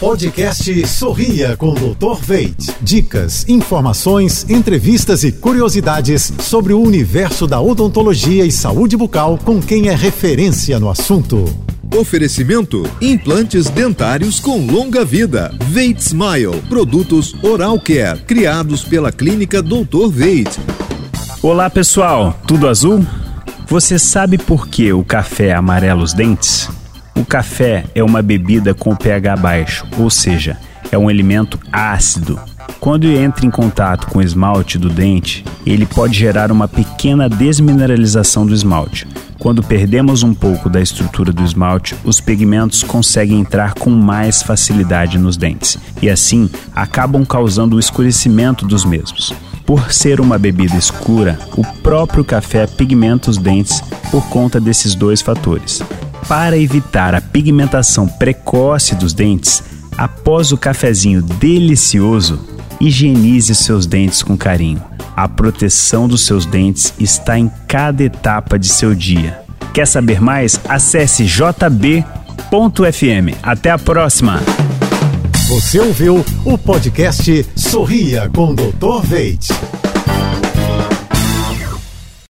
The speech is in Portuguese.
Podcast Sorria com o Dr. Veit. Dicas, informações, entrevistas e curiosidades sobre o universo da odontologia e saúde bucal com quem é referência no assunto. Oferecimento: implantes dentários com longa vida. Veit Smile, produtos Oral Care, criados pela clínica Dr. Veit. Olá, pessoal. Tudo azul? Você sabe por que o café amarela os dentes? O café é uma bebida com pH baixo, ou seja, é um alimento ácido. Quando entra em contato com o esmalte do dente, ele pode gerar uma pequena desmineralização do esmalte. Quando perdemos um pouco da estrutura do esmalte, os pigmentos conseguem entrar com mais facilidade nos dentes e assim acabam causando o escurecimento dos mesmos. Por ser uma bebida escura, o próprio café pigmenta os dentes por conta desses dois fatores. Para evitar a pigmentação precoce dos dentes, após o cafezinho delicioso, higienize seus dentes com carinho. A proteção dos seus dentes está em cada etapa de seu dia. Quer saber mais? Acesse jb.fm. Até a próxima! Você ouviu o podcast Sorria com Dr. Veit.